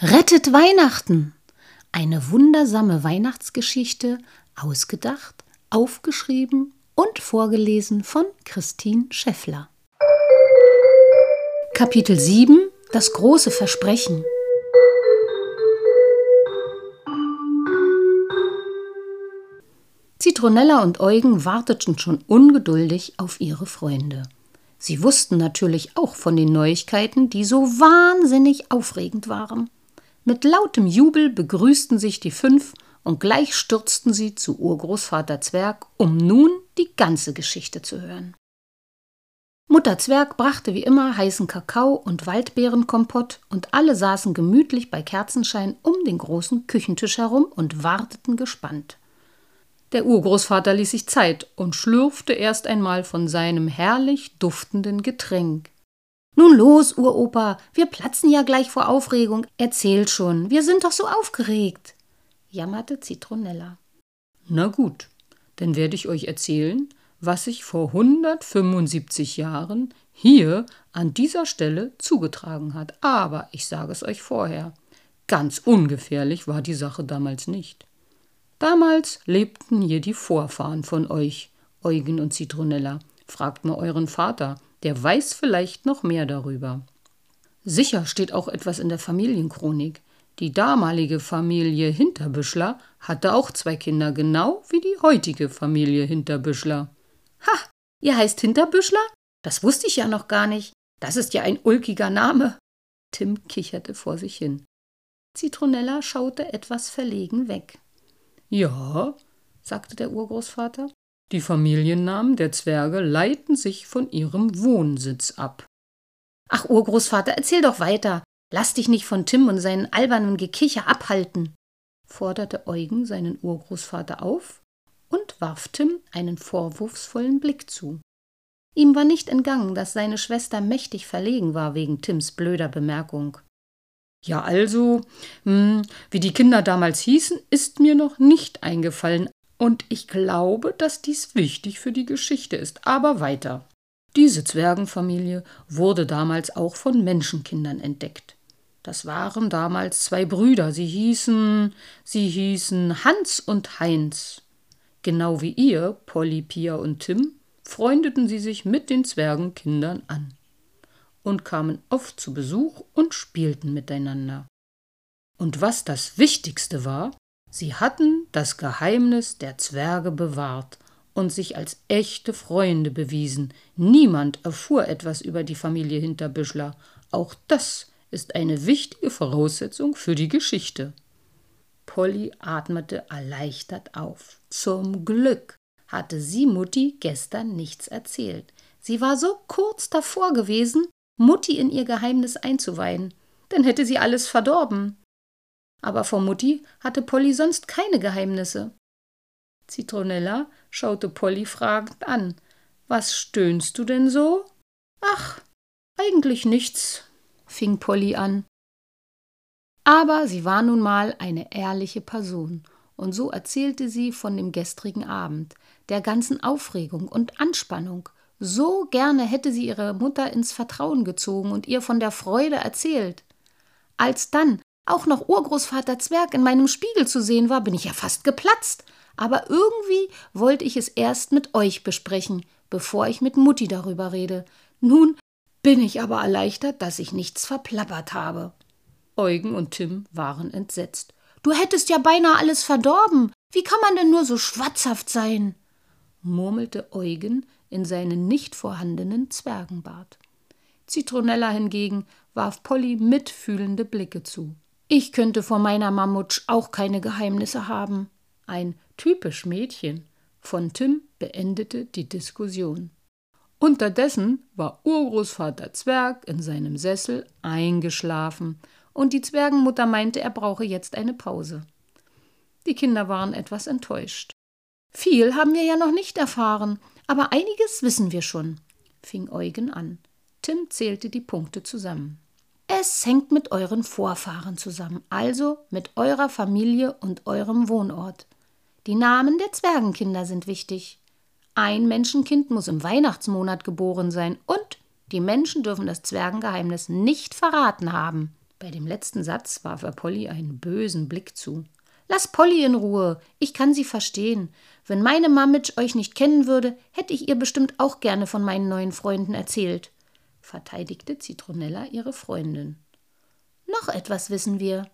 Rettet Weihnachten! Eine wundersame Weihnachtsgeschichte, ausgedacht, aufgeschrieben und vorgelesen von Christine Scheffler. Kapitel 7 Das große Versprechen Zitronella und Eugen warteten schon ungeduldig auf ihre Freunde. Sie wussten natürlich auch von den Neuigkeiten, die so wahnsinnig aufregend waren. Mit lautem Jubel begrüßten sich die fünf und gleich stürzten sie zu Urgroßvater Zwerg, um nun die ganze Geschichte zu hören. Mutter Zwerg brachte wie immer heißen Kakao und Waldbeerenkompott und alle saßen gemütlich bei Kerzenschein um den großen Küchentisch herum und warteten gespannt. Der Urgroßvater ließ sich Zeit und schlürfte erst einmal von seinem herrlich duftenden Getränk. Nun los, Uropa, wir platzen ja gleich vor Aufregung. Erzähl schon, wir sind doch so aufgeregt, jammerte Zitronella. Na gut, dann werde ich euch erzählen, was sich vor 175 Jahren hier an dieser Stelle zugetragen hat. Aber ich sage es euch vorher, ganz ungefährlich war die Sache damals nicht. Damals lebten hier die Vorfahren von euch, Eugen und Zitronella. Fragt mal euren Vater, der weiß vielleicht noch mehr darüber. Sicher steht auch etwas in der Familienchronik. Die damalige Familie Hinterbüschler hatte auch zwei Kinder, genau wie die heutige Familie Hinterbüschler. Ha, ihr heißt Hinterbüschler? Das wusste ich ja noch gar nicht. Das ist ja ein ulkiger Name. Tim kicherte vor sich hin. Zitronella schaute etwas verlegen weg. Ja, sagte der Urgroßvater, die Familiennamen der Zwerge leiten sich von ihrem Wohnsitz ab. Ach, Urgroßvater, erzähl doch weiter. Lass dich nicht von Tim und seinen albernen Gekicher abhalten, forderte Eugen seinen Urgroßvater auf und warf Tim einen vorwurfsvollen Blick zu. Ihm war nicht entgangen, dass seine Schwester mächtig verlegen war wegen Tims blöder Bemerkung. Ja, also, hm, wie die Kinder damals hießen, ist mir noch nicht eingefallen, und ich glaube, dass dies wichtig für die Geschichte ist. Aber weiter. Diese Zwergenfamilie wurde damals auch von Menschenkindern entdeckt. Das waren damals zwei Brüder. Sie hießen, sie hießen Hans und Heinz. Genau wie ihr, Polly, Pia und Tim, freundeten sie sich mit den Zwergenkindern an und kamen oft zu Besuch und spielten miteinander. Und was das Wichtigste war, Sie hatten das Geheimnis der Zwerge bewahrt und sich als echte Freunde bewiesen. Niemand erfuhr etwas über die Familie Hinterbüschler. Auch das ist eine wichtige Voraussetzung für die Geschichte. Polly atmete erleichtert auf. Zum Glück hatte sie Mutti gestern nichts erzählt. Sie war so kurz davor gewesen, Mutti in ihr Geheimnis einzuweihen. Dann hätte sie alles verdorben. Aber vor Mutti hatte Polly sonst keine Geheimnisse. Zitronella schaute Polly fragend an. Was stöhnst du denn so? Ach, eigentlich nichts, fing Polly an. Aber sie war nun mal eine ehrliche Person, und so erzählte sie von dem gestrigen Abend, der ganzen Aufregung und Anspannung. So gerne hätte sie ihre Mutter ins Vertrauen gezogen und ihr von der Freude erzählt. Als dann auch noch Urgroßvater Zwerg in meinem Spiegel zu sehen war, bin ich ja fast geplatzt. Aber irgendwie wollte ich es erst mit euch besprechen, bevor ich mit Mutti darüber rede. Nun bin ich aber erleichtert, dass ich nichts verplappert habe. Eugen und Tim waren entsetzt. Du hättest ja beinahe alles verdorben. Wie kann man denn nur so schwatzhaft sein? murmelte Eugen in seinen nicht vorhandenen Zwergenbart. Zitronella hingegen warf Polly mitfühlende Blicke zu. Ich könnte vor meiner Mammutsch auch keine Geheimnisse haben. Ein typisch Mädchen von Tim beendete die Diskussion. Unterdessen war Urgroßvater Zwerg in seinem Sessel eingeschlafen, und die Zwergenmutter meinte, er brauche jetzt eine Pause. Die Kinder waren etwas enttäuscht. Viel haben wir ja noch nicht erfahren, aber einiges wissen wir schon, fing Eugen an. Tim zählte die Punkte zusammen. Es hängt mit euren Vorfahren zusammen, also mit eurer Familie und eurem Wohnort. Die Namen der Zwergenkinder sind wichtig. Ein Menschenkind muss im Weihnachtsmonat geboren sein und die Menschen dürfen das Zwergengeheimnis nicht verraten haben. Bei dem letzten Satz warf er Polly einen bösen Blick zu. Lass Polly in Ruhe, ich kann sie verstehen. Wenn meine Mamitsch euch nicht kennen würde, hätte ich ihr bestimmt auch gerne von meinen neuen Freunden erzählt, verteidigte Zitronella ihre Freundin. Noch etwas wissen wir,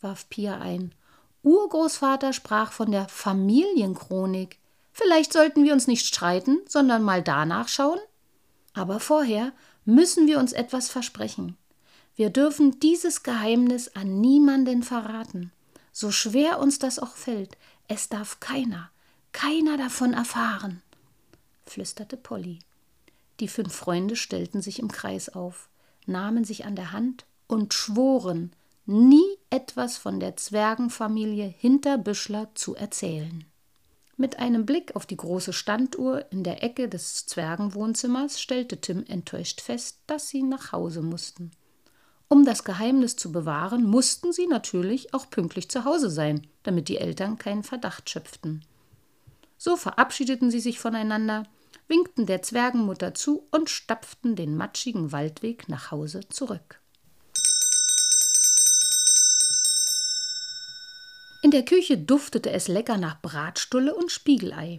warf Pia ein. Urgroßvater sprach von der Familienchronik. Vielleicht sollten wir uns nicht streiten, sondern mal danach schauen? Aber vorher müssen wir uns etwas versprechen. Wir dürfen dieses Geheimnis an niemanden verraten. So schwer uns das auch fällt, es darf keiner, keiner davon erfahren, flüsterte Polly. Die fünf Freunde stellten sich im Kreis auf, nahmen sich an der Hand und schworen, nie etwas von der Zwergenfamilie Hinterbüschler zu erzählen. Mit einem Blick auf die große Standuhr in der Ecke des Zwergenwohnzimmers stellte Tim enttäuscht fest, dass sie nach Hause mussten. Um das Geheimnis zu bewahren, mussten sie natürlich auch pünktlich zu Hause sein, damit die Eltern keinen Verdacht schöpften. So verabschiedeten sie sich voneinander, winkten der Zwergenmutter zu und stapften den matschigen Waldweg nach Hause zurück. In der Küche duftete es lecker nach Bratstulle und Spiegelei.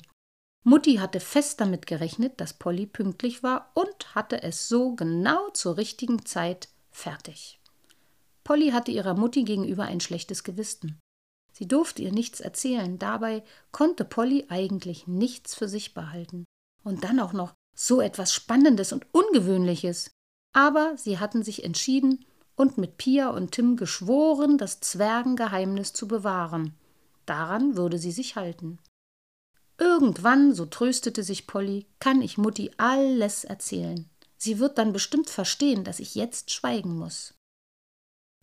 Mutti hatte fest damit gerechnet, dass Polly pünktlich war und hatte es so genau zur richtigen Zeit fertig. Polly hatte ihrer Mutti gegenüber ein schlechtes Gewissen. Sie durfte ihr nichts erzählen, dabei konnte Polly eigentlich nichts für sich behalten. Und dann auch noch so etwas Spannendes und Ungewöhnliches. Aber sie hatten sich entschieden und mit Pia und Tim geschworen, das Zwergengeheimnis zu bewahren. Daran würde sie sich halten. Irgendwann, so tröstete sich Polly, kann ich Mutti alles erzählen. Sie wird dann bestimmt verstehen, dass ich jetzt schweigen muss.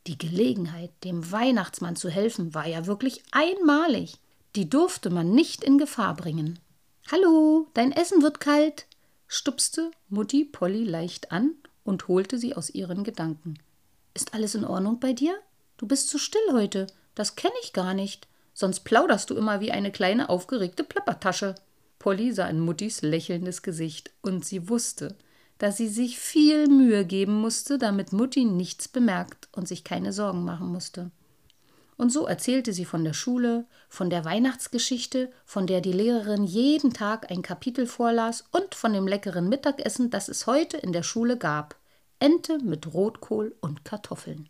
Die Gelegenheit, dem Weihnachtsmann zu helfen, war ja wirklich einmalig. Die durfte man nicht in Gefahr bringen. Hallo, dein Essen wird kalt, stupste Mutti Polly leicht an und holte sie aus ihren Gedanken. Ist alles in Ordnung bei dir? Du bist zu still heute. Das kenne ich gar nicht. Sonst plauderst du immer wie eine kleine aufgeregte Plappertasche. Polly sah in Muttis lächelndes Gesicht und sie wusste, dass sie sich viel Mühe geben musste, damit Mutti nichts bemerkt und sich keine Sorgen machen musste. Und so erzählte sie von der Schule, von der Weihnachtsgeschichte, von der die Lehrerin jeden Tag ein Kapitel vorlas und von dem leckeren Mittagessen, das es heute in der Schule gab. Ente mit Rotkohl und Kartoffeln.